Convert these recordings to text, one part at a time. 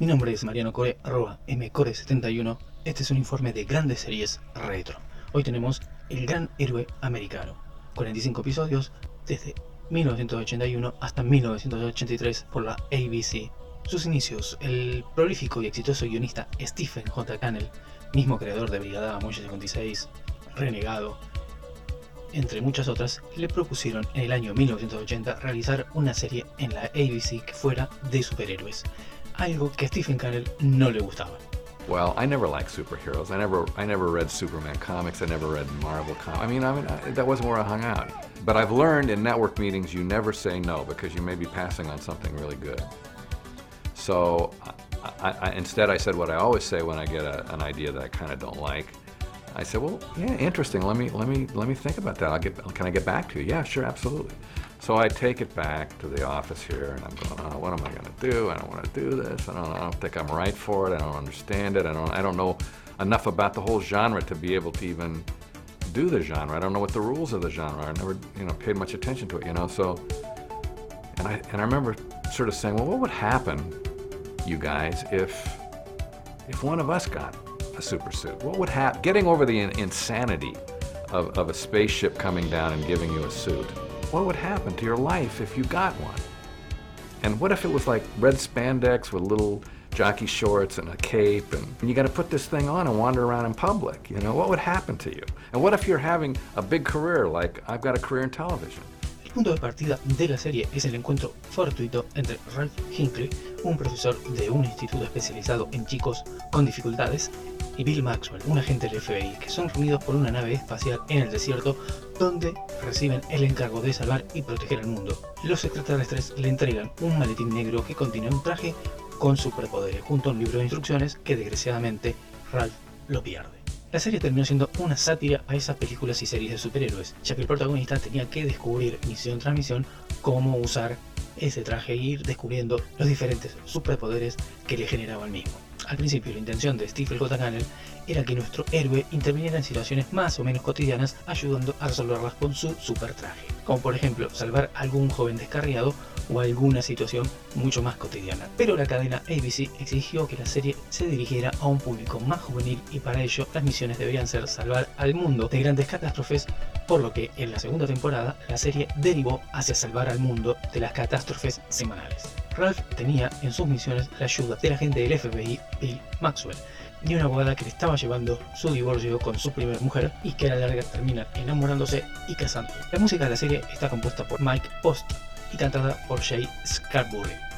Mi nombre es Mariano Core, arroba mcore71. Este es un informe de grandes series retro. Hoy tenemos El Gran Héroe Americano. 45 episodios desde 1981 hasta 1983 por la ABC. Sus inicios, el prolífico y exitoso guionista Stephen J. Cannell, mismo creador de Brigada Muelle 56, Renegado, entre muchas otras, le propusieron en el año 1980 realizar una serie en la ABC que fuera de superhéroes algo que a Stephen Cannell no le gustaba. Well, I never liked superheroes. I never, I never read Superman comics. I never read Marvel comics. I mean, I mean, I, that wasn't where I hung out. But I've learned in network meetings, you never say no because you may be passing on something really good. So, I, I, instead, I said what I always say when I get a, an idea that I kind of don't like. I said, "Well, yeah, interesting. Let me, let me, let me think about that. I'll get, can I get back to you? Yeah, sure, absolutely." So I take it back to the office here, and I'm going, oh, what am I going to do? I don't want to do this. I don't, I don't think I'm right for it. I don't understand it. I don't, I don't know enough about the whole genre to be able to even do the genre. I don't know what the rules of the genre are. I never, you know, paid much attention to it, you know. So, and I, and I remember sort of saying, well, what would happen, you guys, if, if one of us got a super suit? What would happen? Getting over the in- insanity of, of a spaceship coming down and giving you a suit what would happen to your life if you got one? And what if it was like red spandex with little jockey shorts and a cape and you got to put this thing on and wander around in public, you know, what would happen to you? And what if you're having a big career like I've got a career in television? El punto de partida de la serie es el encuentro fortuito entre Ralph Hinckley, un profesor de un instituto especializado en chicos con dificultades, y Bill Maxwell, un agente del FBI, que son reunidos por una nave espacial en el desierto donde reciben el encargo de salvar y proteger al mundo. Los extraterrestres le entregan un maletín negro que contiene un traje con superpoderes junto a un libro de instrucciones que desgraciadamente Ralph lo pierde. La serie terminó siendo una sátira a esas películas y series de superhéroes, ya que el protagonista tenía que descubrir misión tras misión cómo usar ese traje e ir descubriendo los diferentes superpoderes que le generaba el mismo. Al principio, la intención de Stephen J. Cannell era que nuestro héroe interviniera en situaciones más o menos cotidianas, ayudando a resolverlas con su super traje, como por ejemplo salvar a algún joven descarriado o alguna situación mucho más cotidiana. Pero la cadena ABC exigió que la serie se dirigiera a un público más juvenil y para ello las misiones deberían ser salvar al mundo de grandes catástrofes, por lo que en la segunda temporada la serie derivó hacia salvar al mundo de las catástrofes semanales. Ralph tenía en sus misiones la ayuda del agente del FBI, Bill Maxwell, y una abogada que le estaba llevando su divorcio con su primera mujer y que a la larga termina enamorándose y casando. La música de la serie está compuesta por Mike Post y cantada por Jay Scarborough.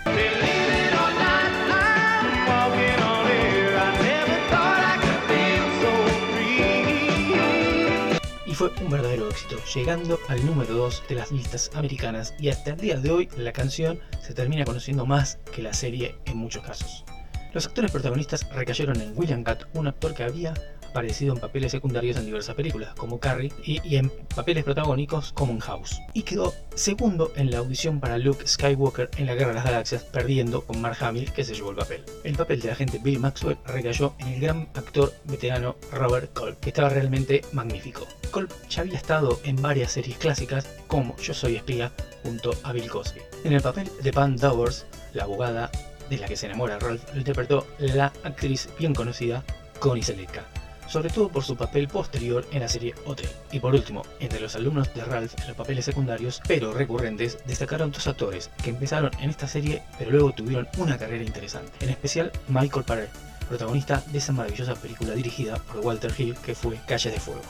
fue un verdadero éxito, llegando al número 2 de las listas americanas y hasta el día de hoy la canción se termina conociendo más que la serie en muchos casos. Los actores protagonistas recayeron en William Gatt, un actor que había aparecido en papeles secundarios en diversas películas, como Carrie, y, en papeles protagónicos como en House. Y quedó segundo en la audición para Luke Skywalker en la Guerra de las Galaxias, perdiendo con Mark Hamill, que se llevó el papel. El papel del agente Bill Maxwell recayó en el gran actor veterano Robert Culp, que estaba realmente magnífico. Culp ya había estado en varias series clásicas, como Yo soy espía, junto a Bill Cosby. En el papel de Pam Dowers, la abogada de la que se enamora Ralph, lo interpretó la actriz bien conocida Connie Sellecca, sobre todo por su papel posterior en la serie Hotel. Y por último, entre los alumnos de Ralph en los papeles secundarios, pero recurrentes, destacaron dos actores que empezaron en esta serie, pero luego tuvieron una carrera interesante. En especial, Michael Paré, protagonista de esa maravillosa película dirigida por Walter Hill que fue Calle de Fuego.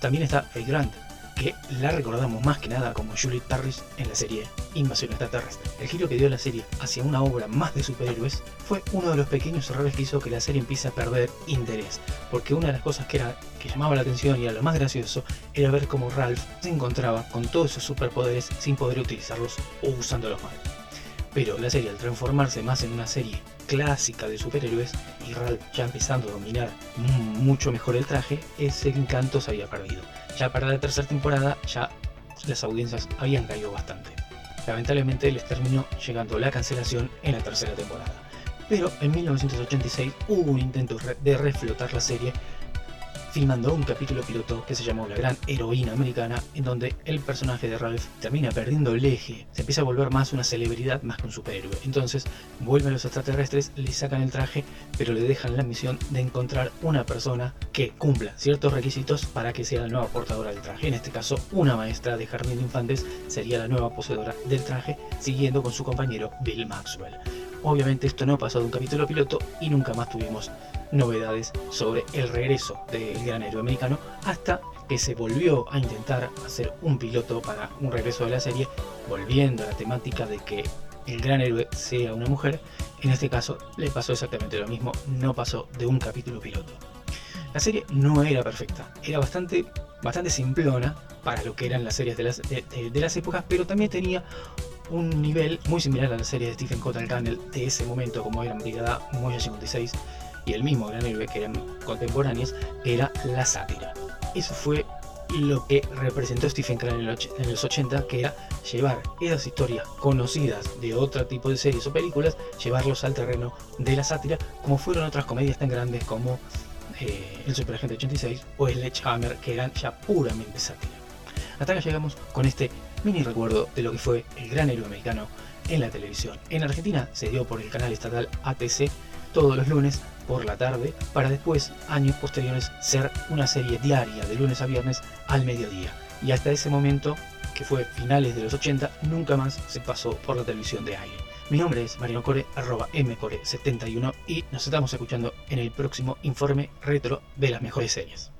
También está Faye Grant, que la recordamos más que nada como Julie Parrish en la serie Invasión Extraterrestre. El giro que dio la serie hacia una obra más de superhéroes fue uno de los pequeños errores que hizo que la serie empiece a perder interés, porque una de las cosas que, era, que llamaba la atención y era lo más gracioso era ver cómo Ralph se encontraba con todos esos superpoderes sin poder utilizarlos o usándolos mal. Pero la serie al transformarse más en una serie clásica de superhéroes y Ralph ya empezando a dominar mucho mejor el traje, ese encanto se había perdido ya para la tercera temporada ya las audiencias habían caído bastante. Lamentablemente les terminó llegando la cancelación en la tercera temporada. Pero en 1986 hubo un intento de reflotar la serie filmando un capítulo piloto que se llamó La Gran Heroína Americana, en donde el personaje de Ralph termina perdiendo el eje, se empieza a volver más una celebridad más que un superhéroe. Entonces vuelven los extraterrestres, le sacan el traje, pero le dejan la misión de encontrar una persona que cumpla ciertos requisitos para que sea la nueva portadora del traje. En este caso, una maestra de jardín de infantes sería la nueva poseedora del traje, siguiendo con su compañero Bill Maxwell. Obviamente esto no pasó de un capítulo piloto y nunca más tuvimos novedades sobre el regreso del gran héroe americano hasta que se volvió a intentar hacer un piloto para un regreso de la serie, volviendo a la temática de que el gran héroe sea una mujer. En este caso le pasó exactamente lo mismo, no pasó de un capítulo piloto. La serie no era perfecta, era bastante, bastante simplona para lo que eran las series de las, de, las épocas, pero también tenía un nivel muy similar a la serie de Stephen Cotal Cannell de ese momento, como eran Brigada Moya 56 y el mismo Gran Héroe, que eran contemporáneos, era la sátira. Eso fue lo que representó Stephen King en los 80, que era llevar esas historias conocidas de otro tipo de series o películas, llevarlos al terreno de la sátira, como fueron otras comedias tan grandes como eh, El Superagente 86 o Hammer, que eran ya puramente sátira. Hasta acá llegamos con este mini recuerdo de lo que fue el gran héroe americano en la televisión. En Argentina se dio por el canal estatal ATC todos los lunes por la tarde para después, años posteriores, ser una serie diaria de lunes a viernes al mediodía. Y hasta ese momento, que fue finales de los 80, nunca más se pasó por la televisión de aire. Mi nombre es Mariano Core, arroba mcore71 y nos estamos escuchando en el próximo informe retro de las mejores series.